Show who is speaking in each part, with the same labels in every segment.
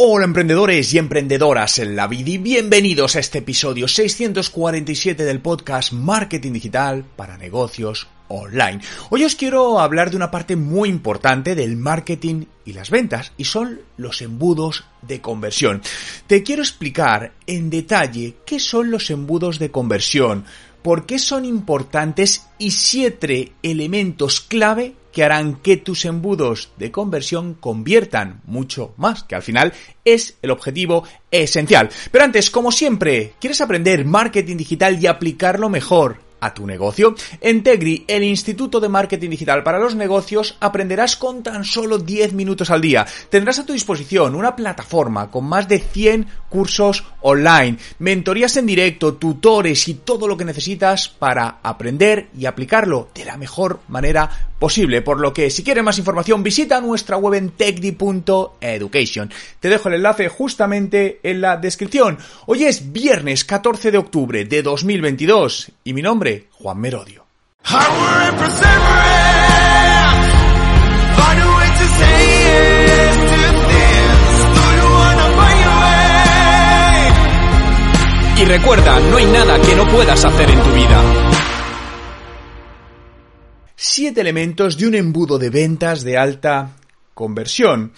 Speaker 1: Hola emprendedores y emprendedoras en la vida y bienvenidos a este episodio 647 del podcast Marketing Digital para Negocios Online. Hoy os quiero hablar de una parte muy importante del marketing y las ventas y son los embudos de conversión. Te quiero explicar en detalle qué son los embudos de conversión, por qué son importantes y siete elementos clave que harán que tus embudos de conversión conviertan mucho más, que al final es el objetivo esencial. Pero antes, como siempre, ¿quieres aprender marketing digital y aplicarlo mejor? A tu negocio? En Tegri, el Instituto de Marketing Digital para los Negocios, aprenderás con tan solo 10 minutos al día. Tendrás a tu disposición una plataforma con más de 100 cursos online, mentorías en directo, tutores y todo lo que necesitas para aprender y aplicarlo de la mejor manera posible. Por lo que si quieres más información visita nuestra web en techdi.education. Te dejo el enlace justamente en la descripción. Hoy es viernes 14 de octubre de 2022 y mi nombre, Juan Merodio. Y recuerda, no hay nada que no puedas hacer en tu vida. Siete elementos de un embudo de ventas de alta conversión.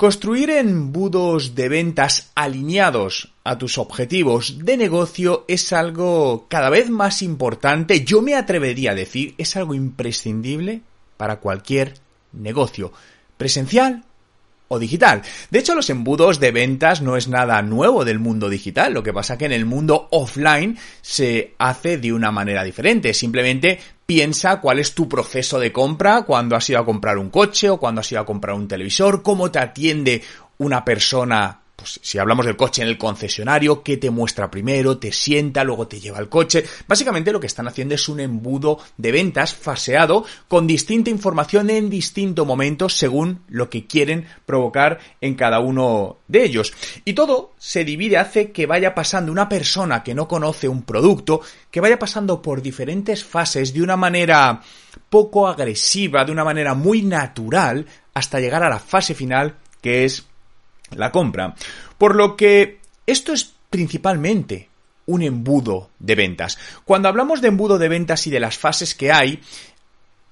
Speaker 1: Construir embudos de ventas alineados a tus objetivos de negocio es algo cada vez más importante, yo me atrevería a decir, es algo imprescindible para cualquier negocio, presencial o digital. De hecho, los embudos de ventas no es nada nuevo del mundo digital, lo que pasa que en el mundo offline se hace de una manera diferente, simplemente piensa cuál es tu proceso de compra cuando has ido a comprar un coche o cuando has ido a comprar un televisor, cómo te atiende una persona pues si hablamos del coche en el concesionario, ¿qué te muestra primero? Te sienta, luego te lleva el coche. Básicamente lo que están haciendo es un embudo de ventas faseado con distinta información en distinto momento según lo que quieren provocar en cada uno de ellos. Y todo se divide, hace que vaya pasando una persona que no conoce un producto, que vaya pasando por diferentes fases de una manera poco agresiva, de una manera muy natural, hasta llegar a la fase final que es la compra. Por lo que esto es principalmente un embudo de ventas. Cuando hablamos de embudo de ventas y de las fases que hay,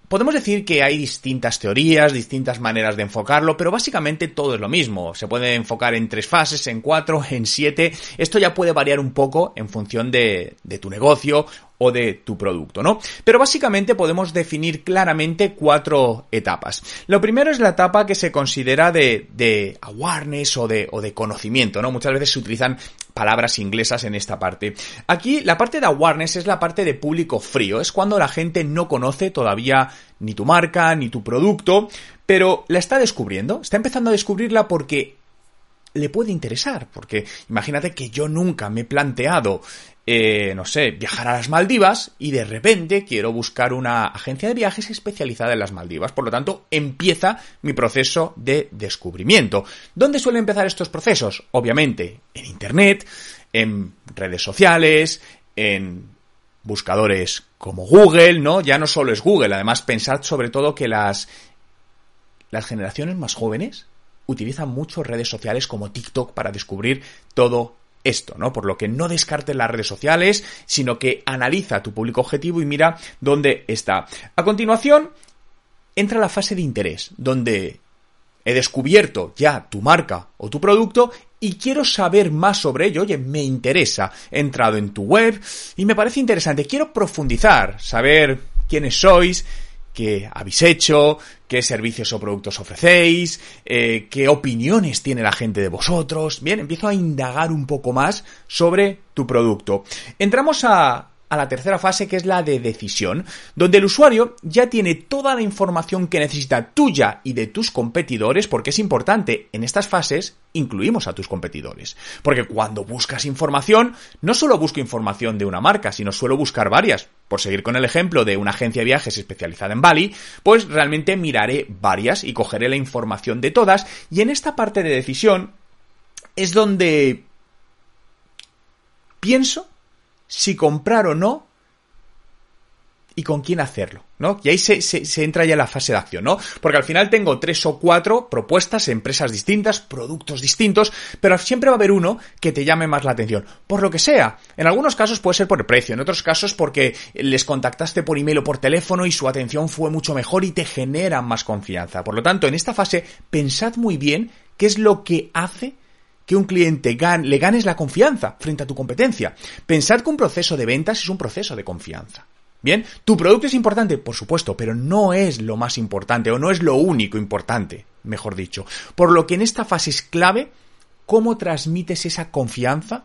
Speaker 1: Podemos decir que hay distintas teorías, distintas maneras de enfocarlo, pero básicamente todo es lo mismo. Se puede enfocar en tres fases, en cuatro, en siete. Esto ya puede variar un poco en función de, tu negocio o de tu producto, ¿no? Pero básicamente podemos definir claramente cuatro etapas. Lo primero es la etapa que se considera de, awareness o de conocimiento, ¿no? Muchas veces se utilizan palabras inglesas en esta parte. Aquí la parte de awareness es la parte de público frío, es cuando la gente no conoce todavía ni tu marca, ni tu producto, pero la está descubriendo, está empezando a descubrirla porque le puede interesar, porque imagínate que yo nunca me he planteado eh, no sé, viajar a las Maldivas y de repente quiero buscar una agencia de viajes especializada en las Maldivas. Por lo tanto, empieza mi proceso de descubrimiento. ¿Dónde suelen empezar estos procesos? Obviamente, en Internet, en redes sociales, en buscadores como Google, ¿no? Ya no solo es Google, además pensad sobre todo que las, las generaciones más jóvenes utilizan mucho redes sociales como TikTok para descubrir todo esto, ¿no? Por lo que no descartes las redes sociales, sino que analiza tu público objetivo y mira dónde está. A continuación, entra la fase de interés, donde he descubierto ya tu marca o tu producto y quiero saber más sobre ello. Oye, me interesa. He entrado en tu web y me parece interesante. Quiero profundizar, saber quiénes sois, qué habéis hecho, qué servicios o productos ofrecéis, eh, qué opiniones tiene la gente de vosotros. Bien, empiezo a indagar un poco más sobre tu producto. Entramos a a la tercera fase que es la de decisión, donde el usuario ya tiene toda la información que necesita tuya y de tus competidores, porque es importante, en estas fases incluimos a tus competidores. Porque cuando buscas información, no solo busco información de una marca, sino suelo buscar varias. Por seguir con el ejemplo de una agencia de viajes especializada en Bali, pues realmente miraré varias y cogeré la información de todas y en esta parte de decisión es donde pienso si comprar o no y con quién hacerlo, ¿no? Y ahí se, se, entra ya la fase de acción, ¿no? Porque al final tengo tres o cuatro propuestas, empresas distintas, productos distintos, pero siempre va a haber uno que te llame más la atención, por lo que sea. En algunos casos puede ser por el precio, en otros casos porque les contactaste por email o por teléfono y su atención fue mucho mejor y te generan más confianza. Por lo tanto, en esta fase, pensad muy bien qué es lo que hace que un cliente le ganes la confianza frente a tu competencia. Pensad que un proceso de ventas es un proceso de confianza. Bien, tu producto es importante, por supuesto, pero no es lo más importante o no es lo único importante, mejor dicho. Por lo que en esta fase es clave cómo transmites esa confianza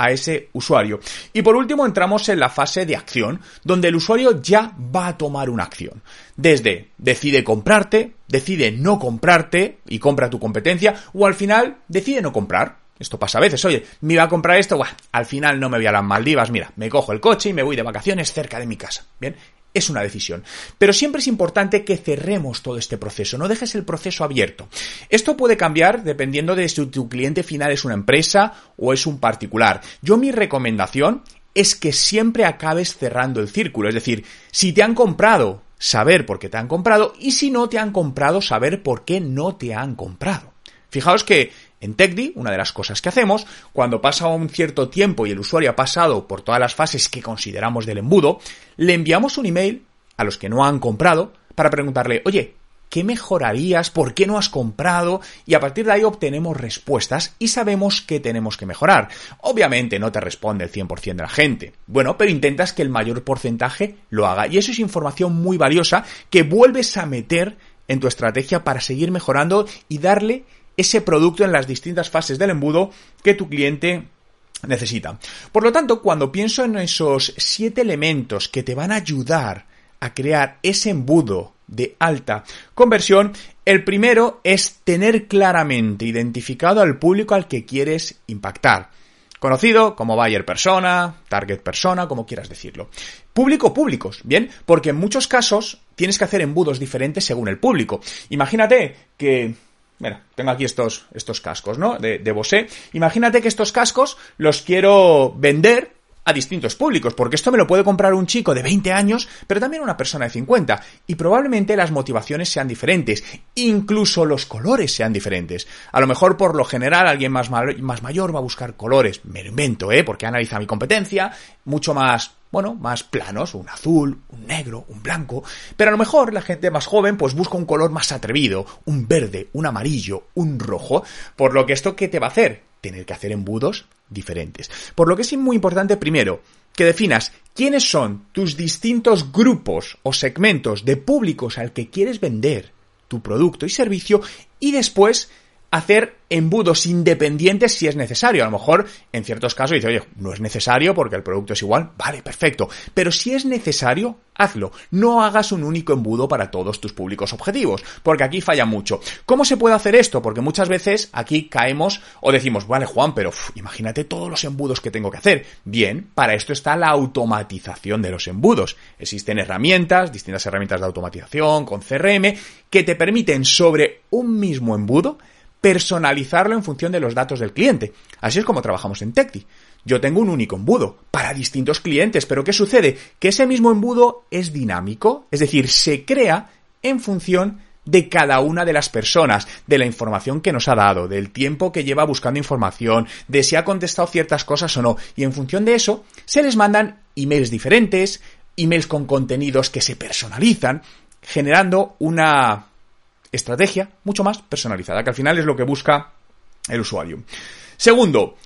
Speaker 1: a ese usuario. Y por último entramos en la fase de acción, donde el usuario ya va a tomar una acción. Desde decide comprarte, decide no comprarte y compra tu competencia, o al final decide no comprar. Esto pasa a veces, oye, me iba a comprar esto, Buah, al final no me voy a las Maldivas, mira, me cojo el coche y me voy de vacaciones cerca de mi casa. Bien, es una decisión. Pero siempre es importante que cerremos todo este proceso, no dejes el proceso abierto. Esto puede cambiar dependiendo de si tu cliente final es una empresa o es un particular. Yo mi recomendación es que siempre acabes cerrando el círculo, es decir, si te han comprado, saber por qué te han comprado y si no te han comprado, saber por qué no te han comprado. Fijaos que en TechDi, una de las cosas que hacemos, cuando pasa un cierto tiempo y el usuario ha pasado por todas las fases que consideramos del embudo, le enviamos un email a los que no han comprado para preguntarle, oye, ¿qué mejorarías? ¿Por qué no has comprado? Y a partir de ahí obtenemos respuestas y sabemos qué tenemos que mejorar. Obviamente no te responde el 100% de la gente. Bueno, pero intentas que el mayor porcentaje lo haga. Y eso es información muy valiosa que vuelves a meter en tu estrategia para seguir mejorando y darle ese producto en las distintas fases del embudo que tu cliente necesita. Por lo tanto, cuando pienso en esos siete elementos que te van a ayudar a crear ese embudo de alta conversión, el primero es tener claramente identificado al público al que quieres impactar. Conocido como buyer persona, target persona, como quieras decirlo. Público públicos, ¿bien? Porque en muchos casos tienes que hacer embudos diferentes según el público. Imagínate que Mira, tengo aquí estos, estos cascos, ¿no? De, de Bose. Imagínate que estos cascos los quiero vender a distintos públicos, porque esto me lo puede comprar un chico de 20 años, pero también una persona de 50, y probablemente las motivaciones sean diferentes, incluso los colores sean diferentes. A lo mejor, por lo general, alguien más, más mayor va a buscar colores, me lo invento, ¿eh? Porque analiza mi competencia, mucho más bueno, más planos, un azul, un negro, un blanco, pero a lo mejor la gente más joven pues busca un color más atrevido, un verde, un amarillo, un rojo, por lo que esto ¿qué te va a hacer? Tener que hacer embudos diferentes. Por lo que es muy importante primero que definas quiénes son tus distintos grupos o segmentos de públicos al que quieres vender tu producto y servicio y después hacer embudos independientes si es necesario. A lo mejor en ciertos casos dice, oye, no es necesario porque el producto es igual. Vale, perfecto. Pero si es necesario, hazlo. No hagas un único embudo para todos tus públicos objetivos, porque aquí falla mucho. ¿Cómo se puede hacer esto? Porque muchas veces aquí caemos o decimos, vale, Juan, pero imagínate todos los embudos que tengo que hacer. Bien, para esto está la automatización de los embudos. Existen herramientas, distintas herramientas de automatización con CRM, que te permiten sobre un mismo embudo personalizarlo en función de los datos del cliente. Así es como trabajamos en Tecti. Yo tengo un único embudo para distintos clientes, pero ¿qué sucede? Que ese mismo embudo es dinámico, es decir, se crea en función de cada una de las personas, de la información que nos ha dado, del tiempo que lleva buscando información, de si ha contestado ciertas cosas o no, y en función de eso se les mandan emails diferentes, emails con contenidos que se personalizan, generando una estrategia mucho más personalizada, que al final es lo que busca el usuario. Segundo,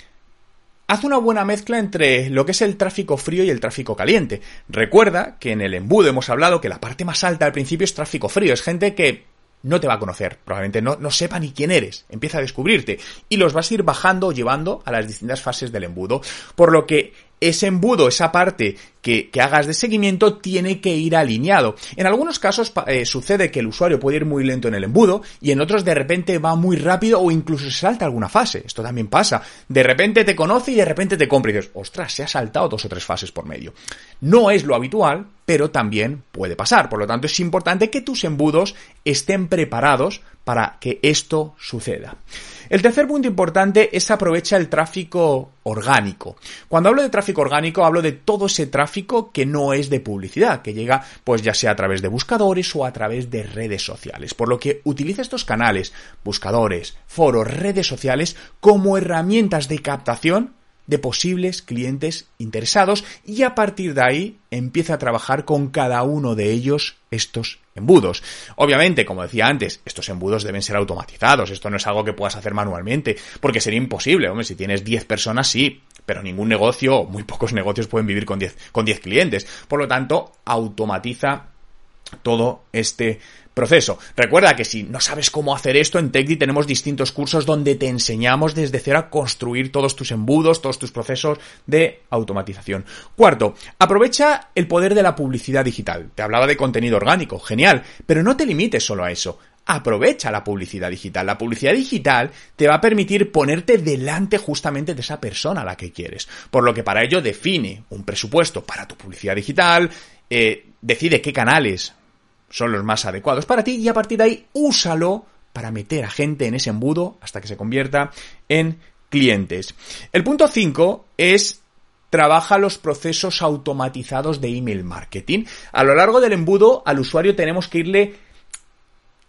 Speaker 1: haz una buena mezcla entre lo que es el tráfico frío y el tráfico caliente. Recuerda que en el embudo hemos hablado que la parte más alta al principio es tráfico frío, es gente que no te va a conocer, probablemente no, no sepa ni quién eres, empieza a descubrirte y los vas a ir bajando o llevando a las distintas fases del embudo. Por lo que ese embudo, esa parte que, hagas de seguimiento tiene que ir alineado. En algunos casos eh, sucede que el usuario puede ir muy lento en el embudo y en otros de repente va muy rápido o incluso se salta alguna fase. Esto también pasa. De repente te conoce y de repente te compra y dices, ostras, se ha saltado dos o tres fases por medio. No es lo habitual, pero también puede pasar. Por lo tanto, es importante que tus embudos estén preparados para que esto suceda. El tercer punto importante es aprovechar el tráfico orgánico. Cuando hablo de tráfico orgánico, hablo de todo ese tráfico que no es de publicidad, que llega pues ya sea a través de buscadores o a través de redes sociales. Por lo que utiliza estos canales, buscadores, foros, redes sociales como herramientas de captación de posibles clientes interesados y a partir de ahí empieza a trabajar con cada uno de ellos estos embudos. Obviamente, como decía antes, estos embudos deben ser automatizados, esto no es algo que puedas hacer manualmente, porque sería imposible, hombre, si tienes 10 personas sí, pero ningún negocio, muy pocos negocios pueden vivir con 10 con 10 clientes. Por lo tanto, automatiza todo este proceso. Recuerda que si no sabes cómo hacer esto, en TechDi tenemos distintos cursos donde te enseñamos desde cero a construir todos tus embudos, todos tus procesos de automatización. Cuarto, aprovecha el poder de la publicidad digital. Te hablaba de contenido orgánico, genial, pero no te limites solo a eso. Aprovecha la publicidad digital. La publicidad digital te va a permitir ponerte delante justamente de esa persona a la que quieres. Por lo que para ello define un presupuesto para tu publicidad digital, eh, decide qué canales son los más adecuados para ti y a partir de ahí úsalo para meter a gente en ese embudo hasta que se convierta en clientes. El punto 5 es trabaja los procesos automatizados de email marketing. A lo largo del embudo al usuario tenemos que irle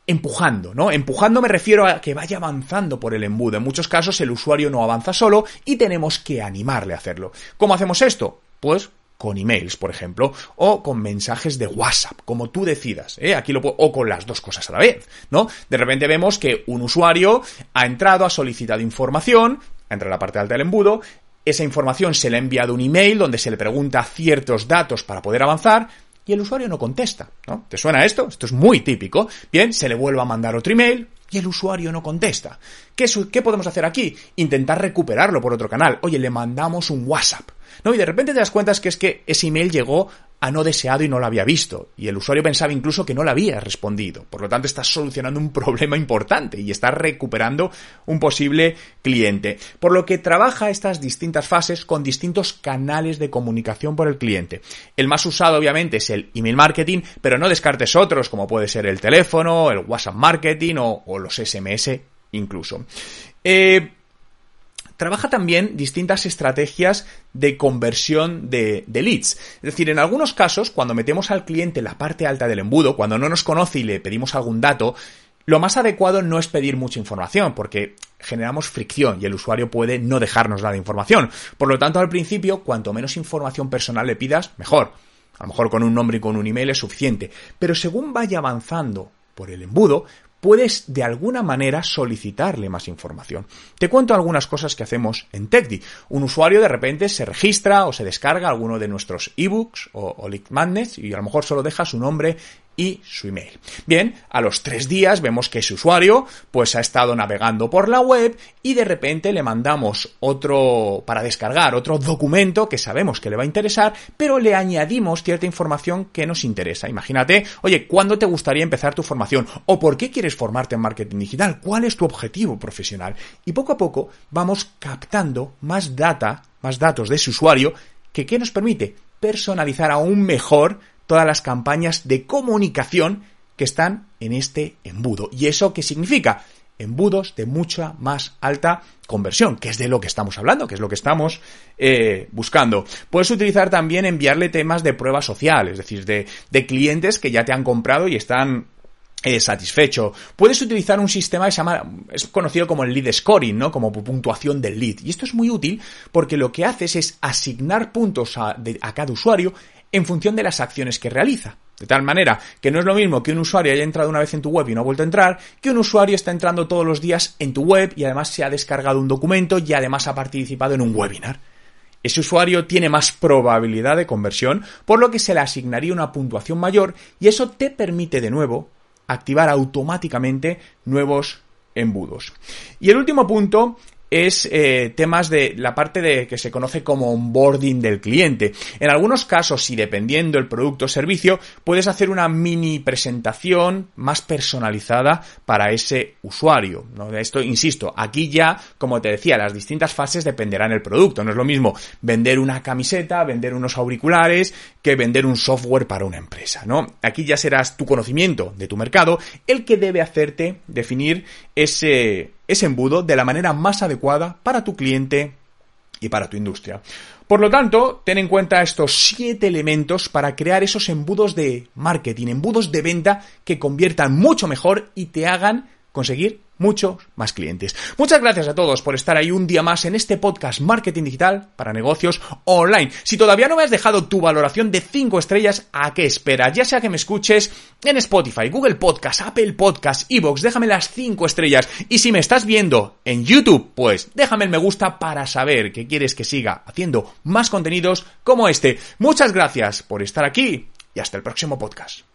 Speaker 1: empujando, ¿no? Empujando me refiero a que vaya avanzando por el embudo. En muchos casos el usuario no avanza solo y tenemos que animarle a hacerlo. ¿Cómo hacemos esto? Pues con emails, por ejemplo, o con mensajes de WhatsApp, como tú decidas, ¿eh? Aquí lo puedo, o con las dos cosas a la vez, ¿no? De repente vemos que un usuario ha entrado, ha solicitado información, entra en la parte alta del embudo, esa información se le ha enviado un email donde se le pregunta ciertos datos para poder avanzar, y el usuario no contesta, ¿no? ¿Te suena esto? Esto es muy típico. Bien, se le vuelve a mandar otro email, y el usuario no contesta. ¿Qué, ¿Qué, podemos hacer aquí? Intentar recuperarlo por otro canal. Oye, le mandamos un WhatsApp. ¿No? Y de repente te das cuenta que es que ese email llegó a no deseado y no lo había visto. Y el usuario pensaba incluso que no lo había respondido. Por lo tanto, estás solucionando un problema importante y estás recuperando un posible cliente. Por lo que trabaja estas distintas fases con distintos canales de comunicación por el cliente. El más usado, obviamente, es el email marketing, pero no descartes otros, como puede ser el teléfono, el WhatsApp marketing o, o los SMS incluso. Eh, trabaja también distintas estrategias de conversión de, leads. Es decir, en algunos casos, cuando metemos al cliente en la parte alta del embudo, cuando no nos conoce y le pedimos algún dato, lo más adecuado no es pedir mucha información, porque generamos fricción y el usuario puede no dejarnos nada de información. Por lo tanto, al principio, cuanto menos información personal le pidas, mejor. A lo mejor con un nombre y con un email es suficiente. Pero según vaya avanzando por el embudo, puedes de alguna manera solicitarle más información. Te cuento algunas cosas que hacemos en TechDi. Un usuario de repente se registra o se descarga alguno de nuestros ebooks o, o Madness y a lo mejor solo deja su nombre y su email. Bien, a los tres días vemos que ese usuario pues ha estado navegando por la web y de repente le mandamos otro para descargar otro documento que sabemos que le va a interesar, pero le añadimos cierta información que nos interesa. Imagínate, oye, ¿cuándo te gustaría empezar tu formación? ¿O por qué quieres formarte en marketing digital? ¿Cuál es tu objetivo profesional? Y poco a poco vamos captando más data, más datos de ese usuario que ¿qué nos permite? Personalizar aún mejor todas las campañas de comunicación que están en este embudo. ¿Y eso qué significa? Embudos de mucha más alta conversión, que es de lo que estamos hablando, que es lo que estamos eh, buscando. Puedes utilizar también enviarle temas de prueba social, es decir, de, de clientes que ya te han comprado y están eh, satisfecho. Puedes utilizar un sistema que se llama, es conocido como el lead scoring, ¿no? Como puntuación del lead. Y esto es muy útil porque lo que haces es asignar puntos a, a cada usuario en función de las acciones que realiza. De tal manera que no es lo mismo que un usuario haya entrado una vez en tu web y no ha vuelto a entrar, que un usuario está entrando todos los días en tu web y además se ha descargado un documento y además ha participado en un webinar. Ese usuario tiene más probabilidad de conversión, por lo que se le asignaría una puntuación mayor y eso te permite de nuevo activar automáticamente nuevos embudos. Y el último punto es eh, temas de la parte de que se conoce como onboarding del cliente. En algunos casos, y dependiendo el producto o servicio, puedes hacer una mini presentación más personalizada para ese usuario. ¿no? Esto, insisto, aquí ya, como te decía, las distintas fases dependerán del producto. No es lo mismo vender una camiseta, vender unos auriculares, que vender un software para una empresa, ¿no? Aquí ya serás tu conocimiento de tu mercado el que debe hacerte definir ese, ese embudo de la manera más adecuada para tu cliente y para tu industria. Por lo tanto, ten en cuenta estos siete elementos para crear esos embudos de marketing, embudos de venta que conviertan mucho mejor y te hagan conseguir muchos más clientes. Muchas gracias a todos por estar ahí un día más en este podcast Marketing Digital para negocios online. Si todavía no me has dejado tu valoración de 5 estrellas, ¿a qué esperas? Ya sea que me escuches en Spotify, Google Podcast, Apple Podcast, Evox, déjame las 5 estrellas. Y si me estás viendo en YouTube, pues déjame el me gusta para saber que quieres que siga haciendo más contenidos como este. Muchas gracias por estar aquí y hasta el próximo podcast.